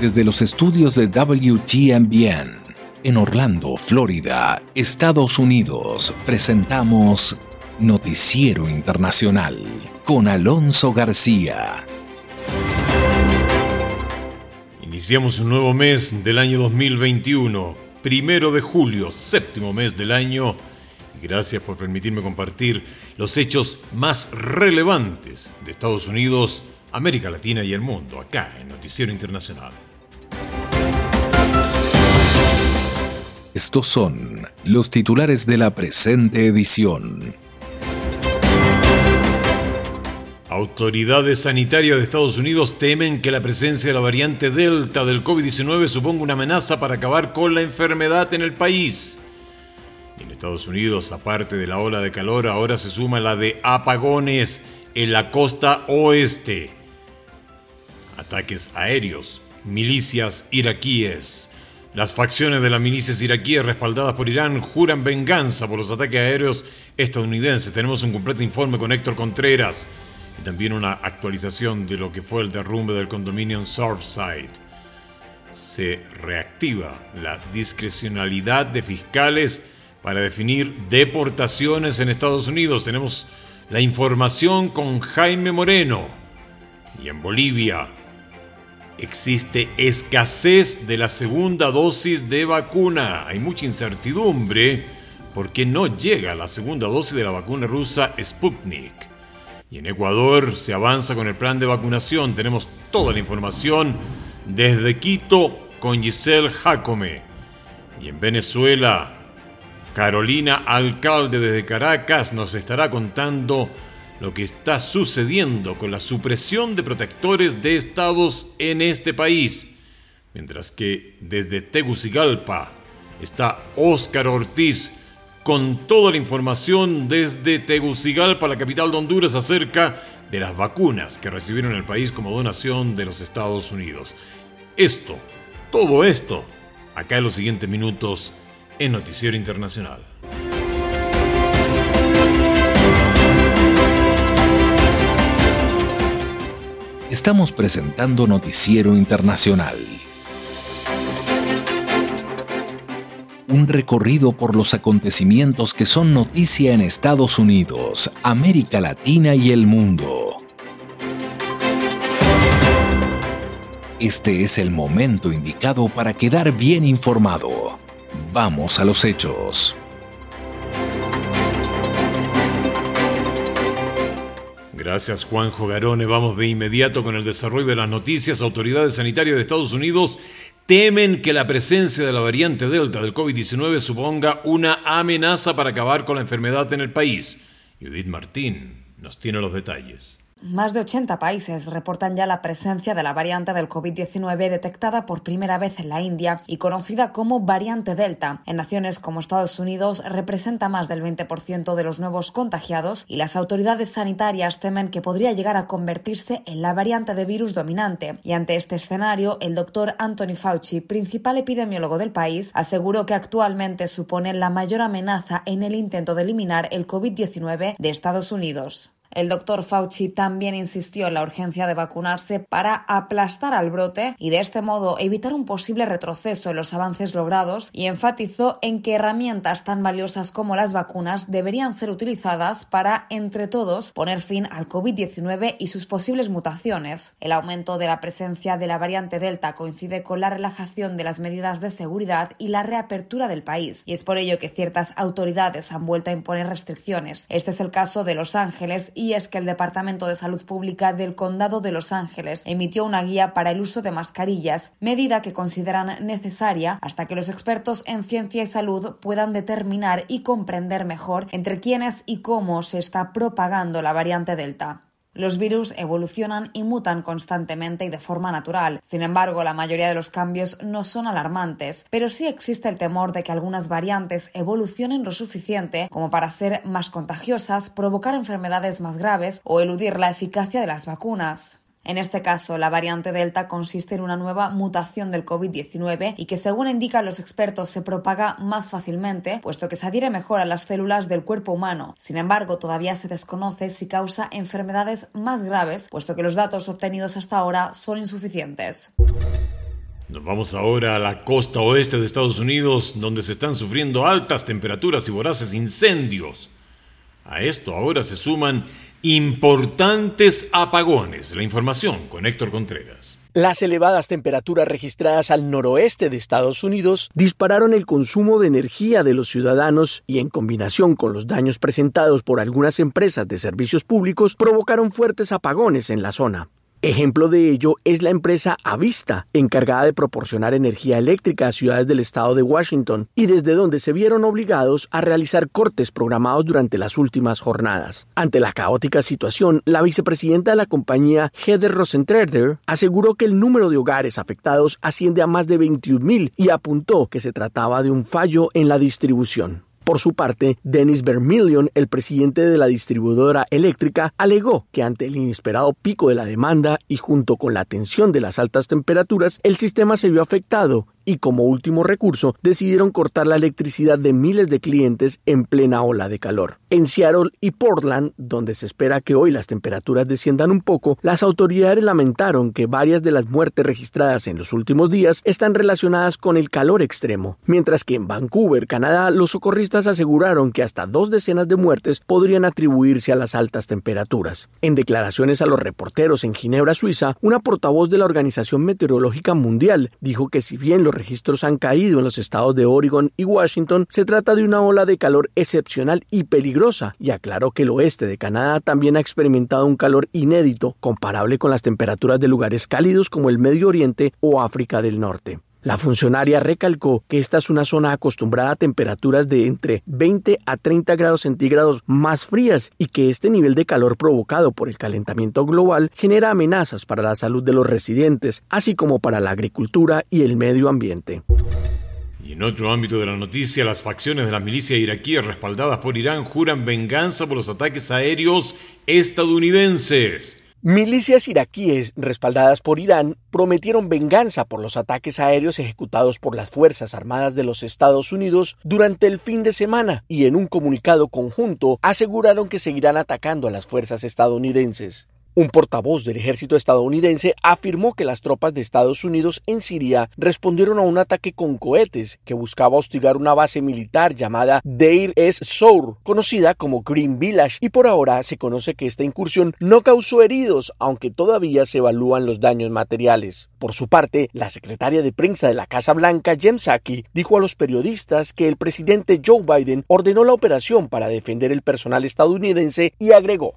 Desde los estudios de WTMBN en Orlando, Florida, Estados Unidos, presentamos Noticiero Internacional con Alonso García. Iniciamos un nuevo mes del año 2021, primero de julio, séptimo mes del año. Y gracias por permitirme compartir los hechos más relevantes de Estados Unidos, América Latina y el mundo, acá en Noticiero Internacional. Estos son los titulares de la presente edición. Autoridades sanitarias de Estados Unidos temen que la presencia de la variante Delta del COVID-19 suponga una amenaza para acabar con la enfermedad en el país. En Estados Unidos, aparte de la ola de calor, ahora se suma la de apagones en la costa oeste. Ataques aéreos, milicias iraquíes, las facciones de las milicias iraquíes respaldadas por Irán juran venganza por los ataques aéreos estadounidenses. Tenemos un completo informe con Héctor Contreras y también una actualización de lo que fue el derrumbe del condominio en Surfside. Se reactiva la discrecionalidad de fiscales para definir deportaciones en Estados Unidos. Tenemos la información con Jaime Moreno. Y en Bolivia, existe escasez de la segunda dosis de vacuna. Hay mucha incertidumbre porque no llega la segunda dosis de la vacuna rusa Sputnik. Y en Ecuador se avanza con el plan de vacunación. Tenemos toda la información desde Quito con Giselle Jacome. Y en Venezuela, Carolina Alcalde desde Caracas nos estará contando lo que está sucediendo con la supresión de protectores de estados en este país. Mientras que desde Tegucigalpa está Óscar Ortiz con toda la información desde Tegucigalpa, la capital de Honduras, acerca de las vacunas que recibieron el país como donación de los Estados Unidos. Esto, todo esto, acá en los siguientes minutos en Noticiero Internacional. Estamos presentando Noticiero Internacional. Un recorrido por los acontecimientos que son noticia en Estados Unidos, América Latina y el mundo. Este es el momento indicado para quedar bien informado. Vamos a los hechos. Gracias Juanjo Garone. Vamos de inmediato con el desarrollo de las noticias. Autoridades sanitarias de Estados Unidos temen que la presencia de la variante Delta del COVID-19 suponga una amenaza para acabar con la enfermedad en el país. Judith Martín nos tiene los detalles. Más de 80 países reportan ya la presencia de la variante del COVID-19 detectada por primera vez en la India y conocida como variante Delta. En naciones como Estados Unidos representa más del 20% de los nuevos contagiados y las autoridades sanitarias temen que podría llegar a convertirse en la variante de virus dominante. Y ante este escenario, el doctor Anthony Fauci, principal epidemiólogo del país, aseguró que actualmente supone la mayor amenaza en el intento de eliminar el COVID-19 de Estados Unidos. El doctor Fauci también insistió en la urgencia de vacunarse para aplastar al brote y de este modo evitar un posible retroceso en los avances logrados y enfatizó en que herramientas tan valiosas como las vacunas deberían ser utilizadas para, entre todos, poner fin al COVID-19 y sus posibles mutaciones. El aumento de la presencia de la variante Delta coincide con la relajación de las medidas de seguridad y la reapertura del país, y es por ello que ciertas autoridades han vuelto a imponer restricciones. Este es el caso de Los Ángeles y es que el Departamento de Salud Pública del Condado de Los Ángeles emitió una guía para el uso de mascarillas, medida que consideran necesaria hasta que los expertos en ciencia y salud puedan determinar y comprender mejor entre quiénes y cómo se está propagando la variante Delta. Los virus evolucionan y mutan constantemente y de forma natural. Sin embargo, la mayoría de los cambios no son alarmantes, pero sí existe el temor de que algunas variantes evolucionen lo suficiente como para ser más contagiosas, provocar enfermedades más graves o eludir la eficacia de las vacunas. En este caso, la variante Delta consiste en una nueva mutación del COVID-19 y que, según indican los expertos, se propaga más fácilmente, puesto que se adhiere mejor a las células del cuerpo humano. Sin embargo, todavía se desconoce si causa enfermedades más graves, puesto que los datos obtenidos hasta ahora son insuficientes. Nos vamos ahora a la costa oeste de Estados Unidos, donde se están sufriendo altas temperaturas y voraces incendios. A esto ahora se suman importantes apagones. La información con Héctor Contreras. Las elevadas temperaturas registradas al noroeste de Estados Unidos dispararon el consumo de energía de los ciudadanos y en combinación con los daños presentados por algunas empresas de servicios públicos provocaron fuertes apagones en la zona. Ejemplo de ello es la empresa Avista, encargada de proporcionar energía eléctrica a ciudades del estado de Washington, y desde donde se vieron obligados a realizar cortes programados durante las últimas jornadas. Ante la caótica situación, la vicepresidenta de la compañía, Heather Rosentrader, aseguró que el número de hogares afectados asciende a más de 21.000 y apuntó que se trataba de un fallo en la distribución. Por su parte, Dennis Vermillion, el presidente de la distribuidora eléctrica, alegó que ante el inesperado pico de la demanda y junto con la tensión de las altas temperaturas, el sistema se vio afectado y como último recurso decidieron cortar la electricidad de miles de clientes en plena ola de calor. En Seattle y Portland, donde se espera que hoy las temperaturas desciendan un poco, las autoridades lamentaron que varias de las muertes registradas en los últimos días están relacionadas con el calor extremo, mientras que en Vancouver, Canadá, los socorristas aseguraron que hasta dos decenas de muertes podrían atribuirse a las altas temperaturas. En declaraciones a los reporteros en Ginebra, Suiza, una portavoz de la Organización Meteorológica Mundial dijo que si bien los registros han caído en los estados de Oregon y Washington, se trata de una ola de calor excepcional y peligrosa, y aclaró que el oeste de Canadá también ha experimentado un calor inédito, comparable con las temperaturas de lugares cálidos como el Medio Oriente o África del Norte. La funcionaria recalcó que esta es una zona acostumbrada a temperaturas de entre 20 a 30 grados centígrados más frías y que este nivel de calor provocado por el calentamiento global genera amenazas para la salud de los residentes, así como para la agricultura y el medio ambiente. Y en otro ámbito de la noticia, las facciones de las milicias iraquíes respaldadas por Irán juran venganza por los ataques aéreos estadounidenses. Milicias iraquíes respaldadas por Irán prometieron venganza por los ataques aéreos ejecutados por las Fuerzas Armadas de los Estados Unidos durante el fin de semana y en un comunicado conjunto aseguraron que seguirán atacando a las fuerzas estadounidenses. Un portavoz del ejército estadounidense afirmó que las tropas de Estados Unidos en Siria respondieron a un ataque con cohetes que buscaba hostigar una base militar llamada Deir es-Sour, conocida como Green Village, y por ahora se conoce que esta incursión no causó heridos, aunque todavía se evalúan los daños materiales. Por su parte, la secretaria de prensa de la Casa Blanca, Jem Psaki, dijo a los periodistas que el presidente Joe Biden ordenó la operación para defender el personal estadounidense y agregó: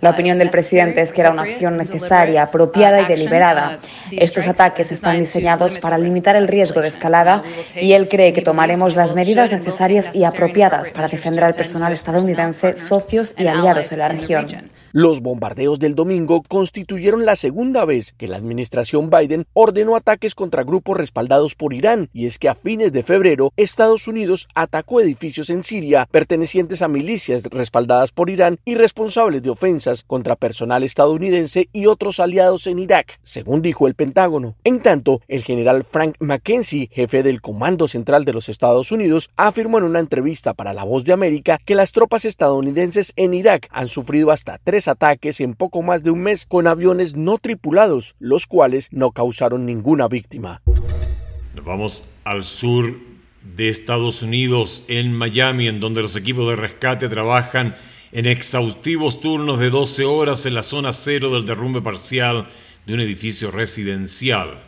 la opinión del presidente es que era una acción necesaria, apropiada y deliberada. Estos ataques están diseñados para limitar el riesgo de escalada y él cree que tomaremos las medidas necesarias y apropiadas para defender al personal estadounidense, socios y aliados de la región. Los bombardeos del domingo constituyeron la segunda vez que la administración Biden ordenó ataques contra grupos respaldados por Irán, y es que a fines de febrero Estados Unidos atacó edificios en Siria pertenecientes a milicias respaldadas por Irán y responsables de ofensas contra personal estadounidense y otros aliados en Irak, según dijo el Pentágono. En tanto, el general Frank McKenzie, jefe del Comando Central de los Estados Unidos, afirmó en una entrevista para La Voz de América que las tropas estadounidenses en Irak han sufrido hasta tres ataques en poco más de un mes con aviones no tripulados, los cuales no causaron ninguna víctima. Nos vamos al sur de Estados Unidos, en Miami, en donde los equipos de rescate trabajan en exhaustivos turnos de 12 horas en la zona cero del derrumbe parcial de un edificio residencial.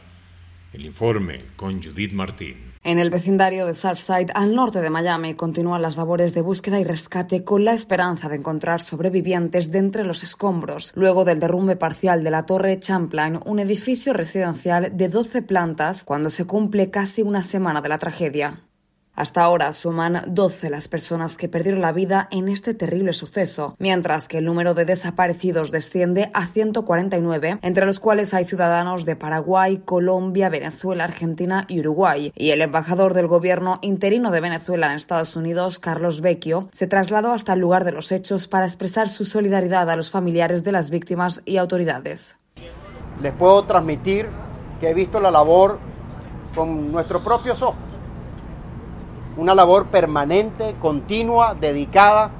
El informe con Judith Martín. En el vecindario de Surfside, al norte de Miami, continúan las labores de búsqueda y rescate con la esperanza de encontrar sobrevivientes de entre los escombros, luego del derrumbe parcial de la Torre Champlain, un edificio residencial de 12 plantas, cuando se cumple casi una semana de la tragedia. Hasta ahora suman 12 las personas que perdieron la vida en este terrible suceso, mientras que el número de desaparecidos desciende a 149, entre los cuales hay ciudadanos de Paraguay, Colombia, Venezuela, Argentina y Uruguay. Y el embajador del gobierno interino de Venezuela en Estados Unidos, Carlos Vecchio, se trasladó hasta el lugar de los hechos para expresar su solidaridad a los familiares de las víctimas y autoridades. Les puedo transmitir que he visto la labor con nuestros propios ojos una labor permanente, continua, dedicada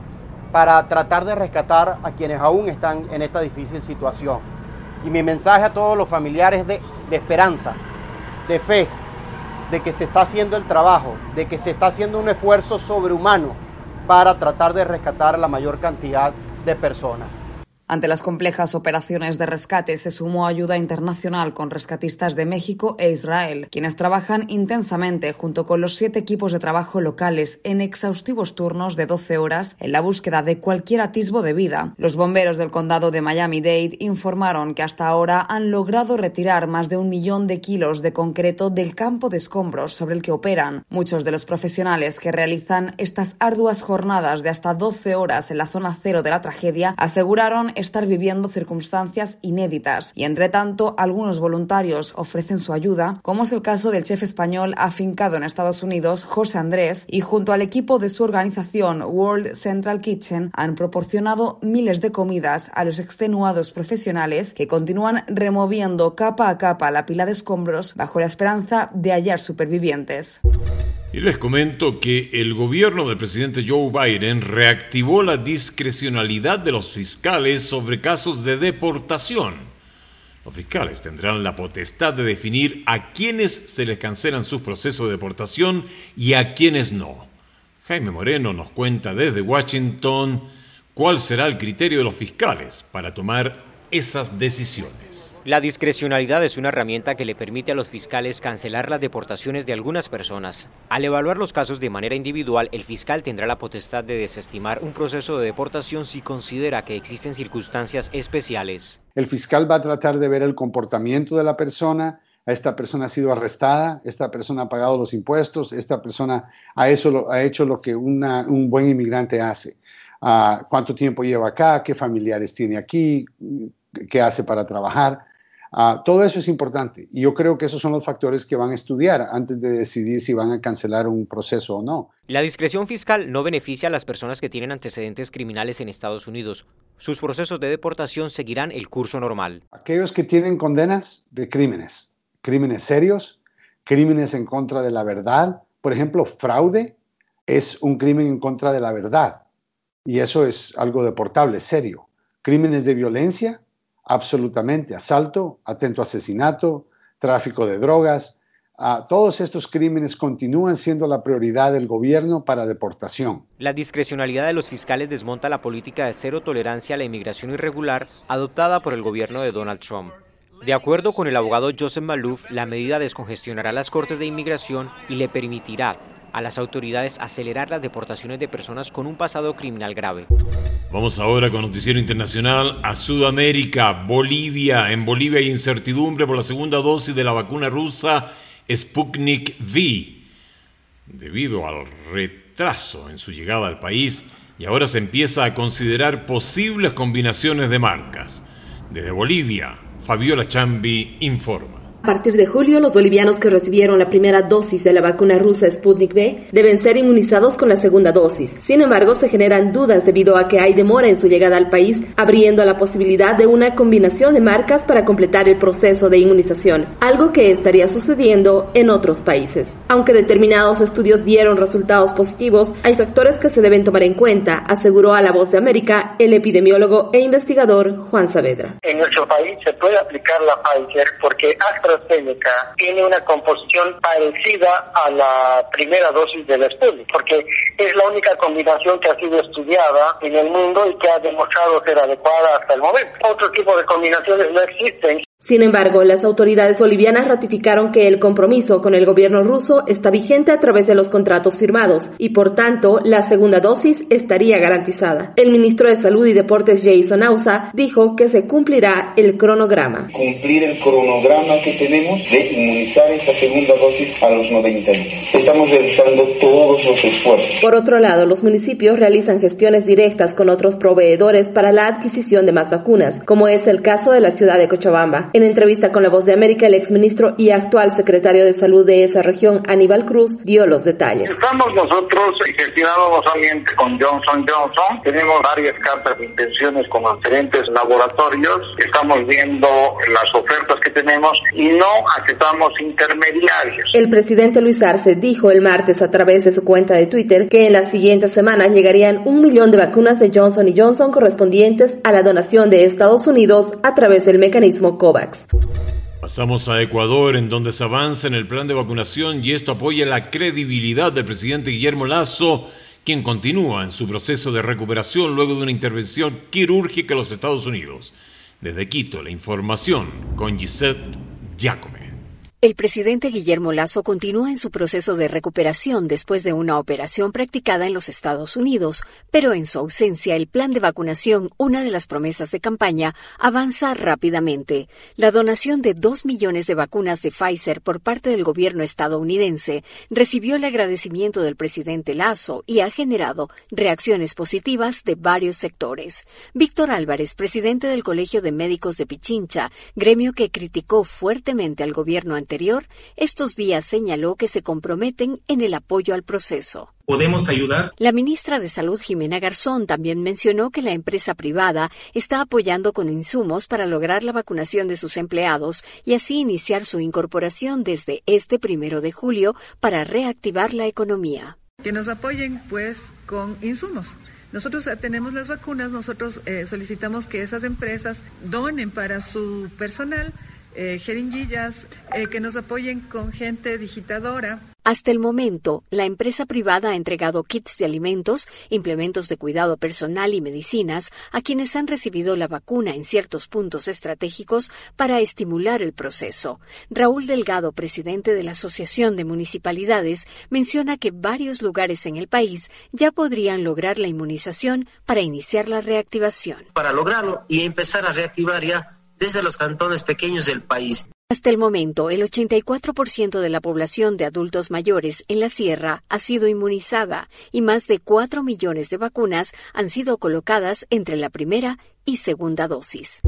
para tratar de rescatar a quienes aún están en esta difícil situación. Y mi mensaje a todos los familiares de, de esperanza, de fe, de que se está haciendo el trabajo, de que se está haciendo un esfuerzo sobrehumano para tratar de rescatar a la mayor cantidad de personas. Ante las complejas operaciones de rescate se sumó ayuda internacional con rescatistas de México e Israel, quienes trabajan intensamente junto con los siete equipos de trabajo locales en exhaustivos turnos de 12 horas en la búsqueda de cualquier atisbo de vida. Los bomberos del condado de Miami-Dade informaron que hasta ahora han logrado retirar más de un millón de kilos de concreto del campo de escombros sobre el que operan. Muchos de los profesionales que realizan estas arduas jornadas de hasta 12 horas en la zona cero de la tragedia aseguraron estar viviendo circunstancias inéditas y, entre tanto, algunos voluntarios ofrecen su ayuda, como es el caso del chef español afincado en Estados Unidos, José Andrés, y junto al equipo de su organización World Central Kitchen han proporcionado miles de comidas a los extenuados profesionales que continúan removiendo capa a capa la pila de escombros bajo la esperanza de hallar supervivientes. Y les comento que el gobierno del presidente Joe Biden reactivó la discrecionalidad de los fiscales sobre casos de deportación. Los fiscales tendrán la potestad de definir a quienes se les cancelan sus procesos de deportación y a quienes no. Jaime Moreno nos cuenta desde Washington cuál será el criterio de los fiscales para tomar esas decisiones. La discrecionalidad es una herramienta que le permite a los fiscales cancelar las deportaciones de algunas personas. Al evaluar los casos de manera individual, el fiscal tendrá la potestad de desestimar un proceso de deportación si considera que existen circunstancias especiales. El fiscal va a tratar de ver el comportamiento de la persona, esta persona ha sido arrestada, esta persona ha pagado los impuestos, esta persona ha, hecho lo que un buen inmigrante hace. Uh, ¿Cuánto tiempo lleva acá? ¿Qué familiares tiene aquí? ¿Qué hace para trabajar? Ah, todo eso es importante y yo creo que esos son los factores que van a estudiar antes de decidir si van a cancelar un proceso o no. La discreción fiscal no beneficia a las personas que tienen antecedentes criminales en Estados Unidos. Sus procesos de deportación seguirán el curso normal. Aquellos que tienen condenas de crímenes, crímenes serios, crímenes en contra de la verdad, por ejemplo, fraude es un crimen en contra de la verdad y eso es algo deportable, serio. Crímenes de violencia, absolutamente asalto, atento asesinato, tráfico de drogas. Ah, todos estos crímenes continúan siendo la prioridad del gobierno para deportación. La discrecionalidad de los fiscales desmonta la política de cero tolerancia a la inmigración irregular adoptada por el gobierno de Donald Trump. De acuerdo con el abogado Joseph Malouf, la medida descongestionará las cortes de inmigración y le permitirá a las autoridades acelerar las deportaciones de personas con un pasado criminal grave. Vamos ahora con Noticiero Internacional a Sudamérica, Bolivia. En Bolivia hay incertidumbre por la segunda dosis de la vacuna rusa Sputnik V, debido al retraso en su llegada al país y ahora se empieza a considerar posibles combinaciones de marcas. Desde Bolivia, Fabiola Chambi informa. A partir de julio, los bolivianos que recibieron la primera dosis de la vacuna rusa Sputnik V deben ser inmunizados con la segunda dosis. Sin embargo, se generan dudas debido a que hay demora en su llegada al país, abriendo la posibilidad de una combinación de marcas para completar el proceso de inmunización, algo que estaría sucediendo en otros países. Aunque determinados estudios dieron resultados positivos, hay factores que se deben tomar en cuenta, aseguró a La Voz de América el epidemiólogo e investigador Juan Saavedra. En nuestro país se puede aplicar la Pfizer porque AstraZeneca tiene una composición parecida a la primera dosis del Sputnik, porque es la única combinación que ha sido estudiada en el mundo y que ha demostrado ser adecuada hasta el momento. Otro tipo de combinaciones no existen. Sin embargo, las autoridades bolivianas ratificaron que el compromiso con el gobierno ruso está vigente a través de los contratos firmados y por tanto la segunda dosis estaría garantizada. El ministro de Salud y Deportes Jason Ausa dijo que se cumplirá el cronograma. Cumplir el cronograma que tenemos de inmunizar esta segunda dosis a los 90 días. Estamos realizando todos los esfuerzos. Por otro lado, los municipios realizan gestiones directas con otros proveedores para la adquisición de más vacunas, como es el caso de la ciudad de Cochabamba En entrevista con La Voz de América, el exministro y actual secretario de Salud de esa región, Aníbal Cruz, dio los detalles. Estamos nosotros gestionando no solamente con Johnson Johnson, tenemos varias cartas de intenciones con diferentes laboratorios, estamos viendo las ofertas que tenemos y no aceptamos intermediarios. El presidente Luis Arce dijo el martes a través de su cuenta de Twitter que en las siguientes semanas llegarían un millón de vacunas de Johnson Johnson correspondientes a la donación de Estados Unidos a través del mecanismo COVAX. Pasamos a Ecuador, en donde se avanza en el plan de vacunación y esto apoya la credibilidad del presidente Guillermo Lazo, quien continúa en su proceso de recuperación luego de una intervención quirúrgica en los Estados Unidos. Desde Quito, la información con Gisette Giacome. El presidente Guillermo Lazo continúa en su proceso de recuperación después de una operación practicada en los Estados Unidos, pero en su ausencia el plan de vacunación, una de las promesas de campaña, avanza rápidamente. La donación de dos millones de vacunas de Pfizer por parte del gobierno estadounidense recibió el agradecimiento del presidente Lazo y ha generado reacciones positivas de varios sectores. Víctor Álvarez, presidente del Colegio de Médicos de Pichincha, gremio que criticó fuertemente al gobierno anterior, estos días señaló que se comprometen en el apoyo al proceso. ¿Podemos ayudar? La ministra de Salud, Jimena Garzón, también mencionó que la empresa privada está apoyando con insumos para lograr la vacunación de sus empleados y así iniciar su incorporación desde este primero de julio para reactivar la economía. Que nos apoyen, pues, con insumos. Nosotros tenemos las vacunas, nosotros eh, solicitamos que esas empresas donen para su personal eh, jeringuillas, eh, que nos apoyen con gente digitadora. Hasta el momento, la empresa privada ha entregado kits de alimentos, implementos de cuidado personal y medicinas a quienes han recibido la vacuna en ciertos puntos estratégicos para estimular el proceso. Raúl Delgado, presidente de la Asociación de Municipalidades, menciona que varios lugares en el país ya podrían lograr la inmunización para iniciar la reactivación. Para lograrlo y empezar a reactivar ya desde los cantones pequeños del país. Hasta el momento, el 84% de la población de adultos mayores en la sierra ha sido inmunizada y más de 4 millones de vacunas han sido colocadas entre la primera y segunda dosis.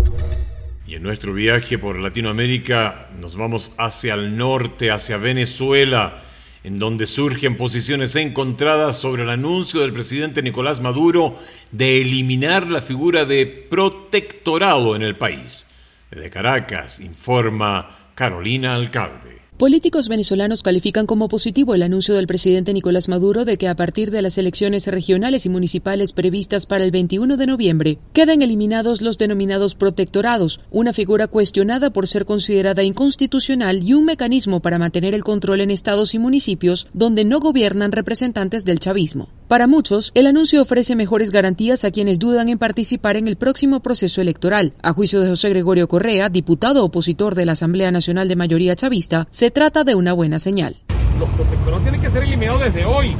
Y en nuestro viaje por Latinoamérica nos vamos hacia el norte, hacia Venezuela, en donde surgen posiciones encontradas sobre el anuncio del presidente Nicolás Maduro de eliminar la figura de protectorado en el país. De Caracas, informa Carolina Alcalde. Políticos venezolanos califican como positivo el anuncio del presidente Nicolás Maduro de que a partir de las elecciones regionales y municipales previstas para el 21 de noviembre quedan eliminados los denominados protectorados, una figura cuestionada por ser considerada inconstitucional y un mecanismo para mantener el control en estados y municipios donde no gobiernan representantes del chavismo. Para muchos, el anuncio ofrece mejores garantías a quienes dudan en participar en el próximo proceso electoral. A juicio de José Gregorio Correa, diputado opositor de la Asamblea Nacional de Mayoría Chavista, se trata de una buena señal. Los protectorados tienen que ser eliminados desde hoy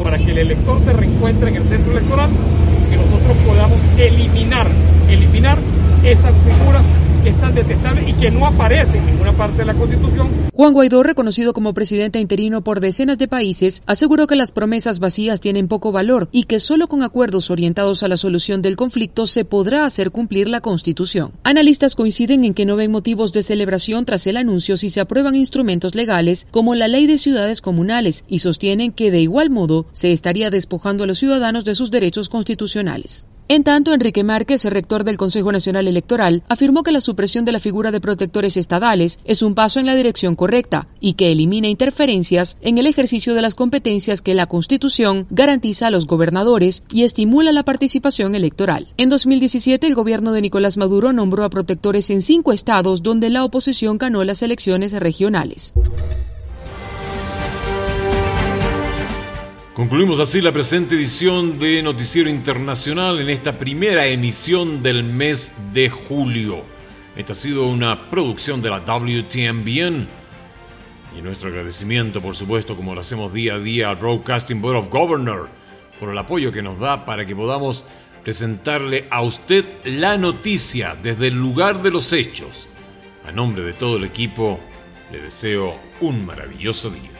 para que el elector se reencuentre en el centro electoral y que nosotros podamos eliminar, eliminar esa figura que es tan detestable y que no aparece en ninguna parte de la Constitución. Juan Guaidó, reconocido como presidente interino por decenas de países, aseguró que las promesas vacías tienen poco valor y que solo con acuerdos orientados a la solución del conflicto se podrá hacer cumplir la Constitución. Analistas coinciden en que no ven motivos de celebración tras el anuncio si se aprueban instrumentos legales como la ley de ciudades comunales y sostienen que de igual modo se estaría despojando a los ciudadanos de sus derechos constitucionales. En tanto, Enrique Márquez, rector del Consejo Nacional Electoral, afirmó que la supresión de la figura de protectores estadales es un paso en la dirección correcta y que elimina interferencias en el ejercicio de las competencias que la Constitución garantiza a los gobernadores y estimula la participación electoral. En 2017, el gobierno de Nicolás Maduro nombró a protectores en cinco estados donde la oposición ganó las elecciones regionales. Concluimos así la presente edición de Noticiero Internacional en esta primera emisión del mes de julio. Esta ha sido una producción de la WTMBN y nuestro agradecimiento, por supuesto, como lo hacemos día a día al Broadcasting Board of Governors por el apoyo que nos da para que podamos presentarle a usted la noticia desde el lugar de los hechos. A nombre de todo el equipo, le deseo un maravilloso día.